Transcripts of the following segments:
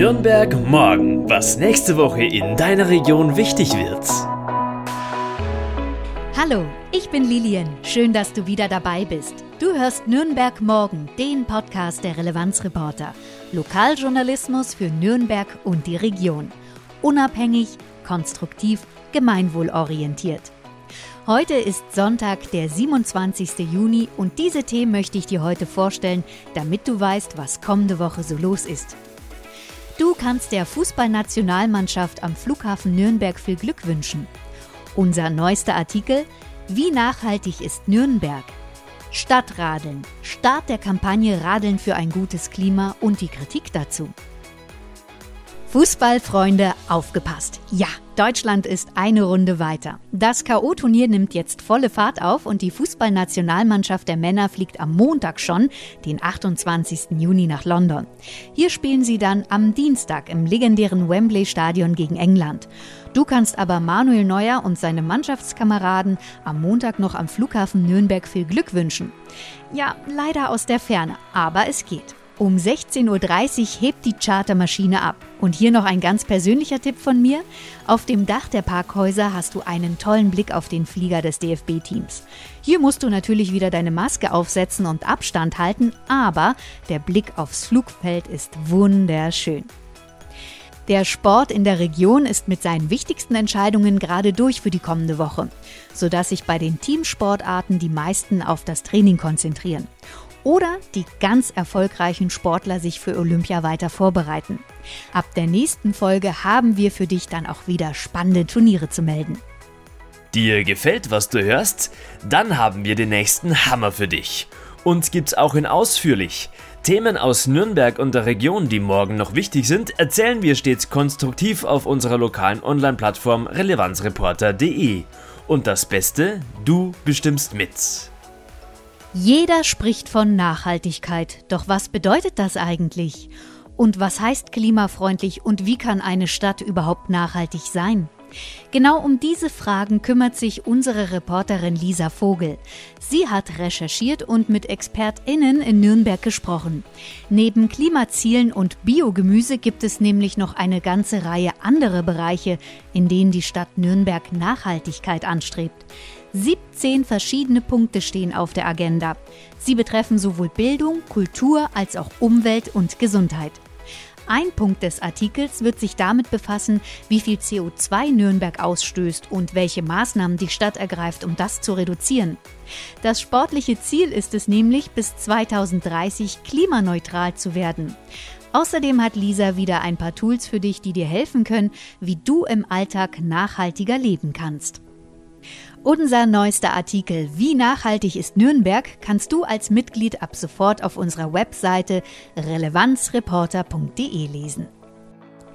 Nürnberg morgen, was nächste Woche in deiner Region wichtig wird. Hallo, ich bin Lilian. Schön, dass du wieder dabei bist. Du hörst Nürnberg morgen, den Podcast der Relevanzreporter. Lokaljournalismus für Nürnberg und die Region. Unabhängig, konstruktiv, gemeinwohlorientiert. Heute ist Sonntag, der 27. Juni und diese Themen möchte ich dir heute vorstellen, damit du weißt, was kommende Woche so los ist. Du kannst der Fußballnationalmannschaft am Flughafen Nürnberg viel Glück wünschen. Unser neuester Artikel Wie nachhaltig ist Nürnberg? Stadtradeln, Start der Kampagne Radeln für ein gutes Klima und die Kritik dazu. Fußballfreunde, aufgepasst. Ja, Deutschland ist eine Runde weiter. Das KO-Turnier nimmt jetzt volle Fahrt auf und die Fußballnationalmannschaft der Männer fliegt am Montag schon, den 28. Juni, nach London. Hier spielen sie dann am Dienstag im legendären Wembley Stadion gegen England. Du kannst aber Manuel Neuer und seine Mannschaftskameraden am Montag noch am Flughafen Nürnberg viel Glück wünschen. Ja, leider aus der Ferne, aber es geht. Um 16.30 Uhr hebt die Chartermaschine ab. Und hier noch ein ganz persönlicher Tipp von mir. Auf dem Dach der Parkhäuser hast du einen tollen Blick auf den Flieger des DFB-Teams. Hier musst du natürlich wieder deine Maske aufsetzen und Abstand halten, aber der Blick aufs Flugfeld ist wunderschön. Der Sport in der Region ist mit seinen wichtigsten Entscheidungen gerade durch für die kommende Woche, sodass sich bei den Teamsportarten die meisten auf das Training konzentrieren oder die ganz erfolgreichen Sportler sich für Olympia weiter vorbereiten. Ab der nächsten Folge haben wir für dich dann auch wieder spannende Turniere zu melden. Dir gefällt, was du hörst? Dann haben wir den nächsten Hammer für dich. Und gibt's auch in ausführlich. Themen aus Nürnberg und der Region, die morgen noch wichtig sind, erzählen wir stets konstruktiv auf unserer lokalen Online-Plattform relevanzreporter.de. Und das Beste, du bestimmst mit. Jeder spricht von Nachhaltigkeit, doch was bedeutet das eigentlich? Und was heißt klimafreundlich und wie kann eine Stadt überhaupt nachhaltig sein? Genau um diese Fragen kümmert sich unsere Reporterin Lisa Vogel. Sie hat recherchiert und mit ExpertInnen in Nürnberg gesprochen. Neben Klimazielen und Biogemüse gibt es nämlich noch eine ganze Reihe anderer Bereiche, in denen die Stadt Nürnberg Nachhaltigkeit anstrebt. 17 verschiedene Punkte stehen auf der Agenda. Sie betreffen sowohl Bildung, Kultur als auch Umwelt und Gesundheit. Ein Punkt des Artikels wird sich damit befassen, wie viel CO2 Nürnberg ausstößt und welche Maßnahmen die Stadt ergreift, um das zu reduzieren. Das sportliche Ziel ist es nämlich, bis 2030 klimaneutral zu werden. Außerdem hat Lisa wieder ein paar Tools für dich, die dir helfen können, wie du im Alltag nachhaltiger leben kannst. Unser neuester Artikel Wie nachhaltig ist Nürnberg kannst du als Mitglied ab sofort auf unserer Webseite relevanzreporter.de lesen.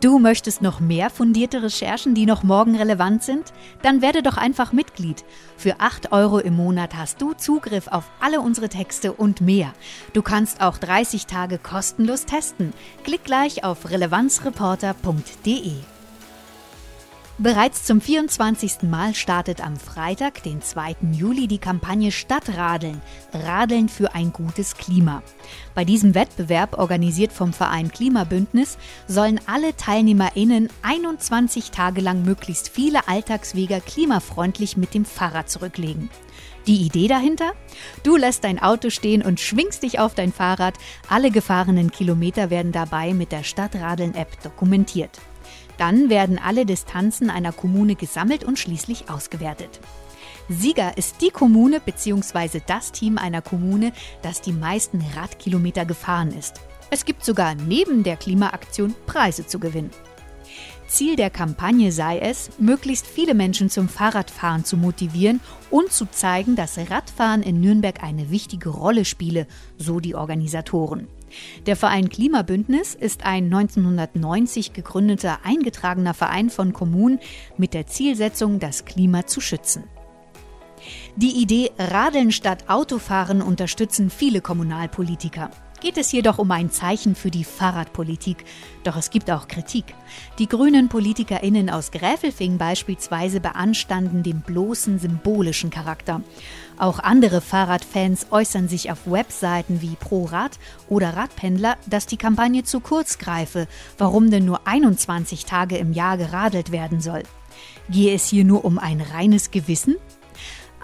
Du möchtest noch mehr fundierte Recherchen, die noch morgen relevant sind? Dann werde doch einfach Mitglied. Für 8 Euro im Monat hast du Zugriff auf alle unsere Texte und mehr. Du kannst auch 30 Tage kostenlos testen. Klick gleich auf relevanzreporter.de. Bereits zum 24. Mal startet am Freitag, den 2. Juli, die Kampagne Stadtradeln, Radeln für ein gutes Klima. Bei diesem Wettbewerb, organisiert vom Verein Klimabündnis, sollen alle TeilnehmerInnen 21 Tage lang möglichst viele Alltagswege klimafreundlich mit dem Fahrrad zurücklegen. Die Idee dahinter? Du lässt dein Auto stehen und schwingst dich auf dein Fahrrad. Alle gefahrenen Kilometer werden dabei mit der Stadtradeln-App dokumentiert. Dann werden alle Distanzen einer Kommune gesammelt und schließlich ausgewertet. Sieger ist die Kommune bzw. das Team einer Kommune, das die meisten Radkilometer gefahren ist. Es gibt sogar neben der Klimaaktion Preise zu gewinnen. Ziel der Kampagne sei es, möglichst viele Menschen zum Fahrradfahren zu motivieren und zu zeigen, dass Radfahren in Nürnberg eine wichtige Rolle spiele, so die Organisatoren. Der Verein Klimabündnis ist ein 1990 gegründeter eingetragener Verein von Kommunen mit der Zielsetzung, das Klima zu schützen. Die Idee Radeln statt Autofahren unterstützen viele Kommunalpolitiker. Geht es jedoch um ein Zeichen für die Fahrradpolitik. Doch es gibt auch Kritik. Die grünen PolitikerInnen aus Gräfelfing beispielsweise beanstanden den bloßen symbolischen Charakter. Auch andere Fahrradfans äußern sich auf Webseiten wie ProRad oder Radpendler, dass die Kampagne zu kurz greife, warum denn nur 21 Tage im Jahr geradelt werden soll. Gehe es hier nur um ein reines Gewissen?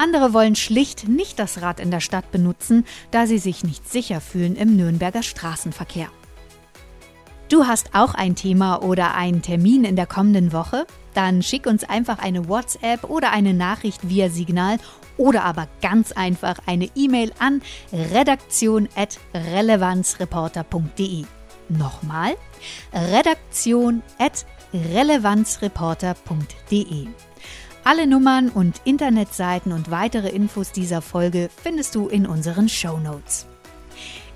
Andere wollen schlicht nicht das Rad in der Stadt benutzen, da sie sich nicht sicher fühlen im Nürnberger Straßenverkehr. Du hast auch ein Thema oder einen Termin in der kommenden Woche? Dann schick uns einfach eine WhatsApp oder eine Nachricht via Signal oder aber ganz einfach eine E-Mail an redaktion.relevanzreporter.de. Nochmal, redaktion.relevanzreporter.de. Alle Nummern und Internetseiten und weitere Infos dieser Folge findest du in unseren Show Notes.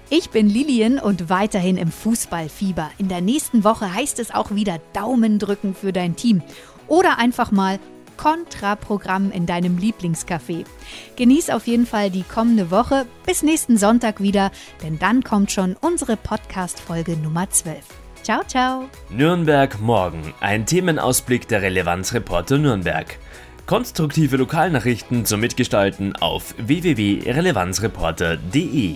Ich bin Lilian und weiterhin im Fußballfieber. In der nächsten Woche heißt es auch wieder Daumen drücken für dein Team oder einfach mal Kontraprogramm in deinem Lieblingscafé. Genieß auf jeden Fall die kommende Woche. Bis nächsten Sonntag wieder, denn dann kommt schon unsere Podcast-Folge Nummer 12. Ciao, ciao. Nürnberg morgen. Ein Themenausblick der Relevanzreporter Nürnberg. Konstruktive Lokalnachrichten zum Mitgestalten auf www.relevanzreporter.de.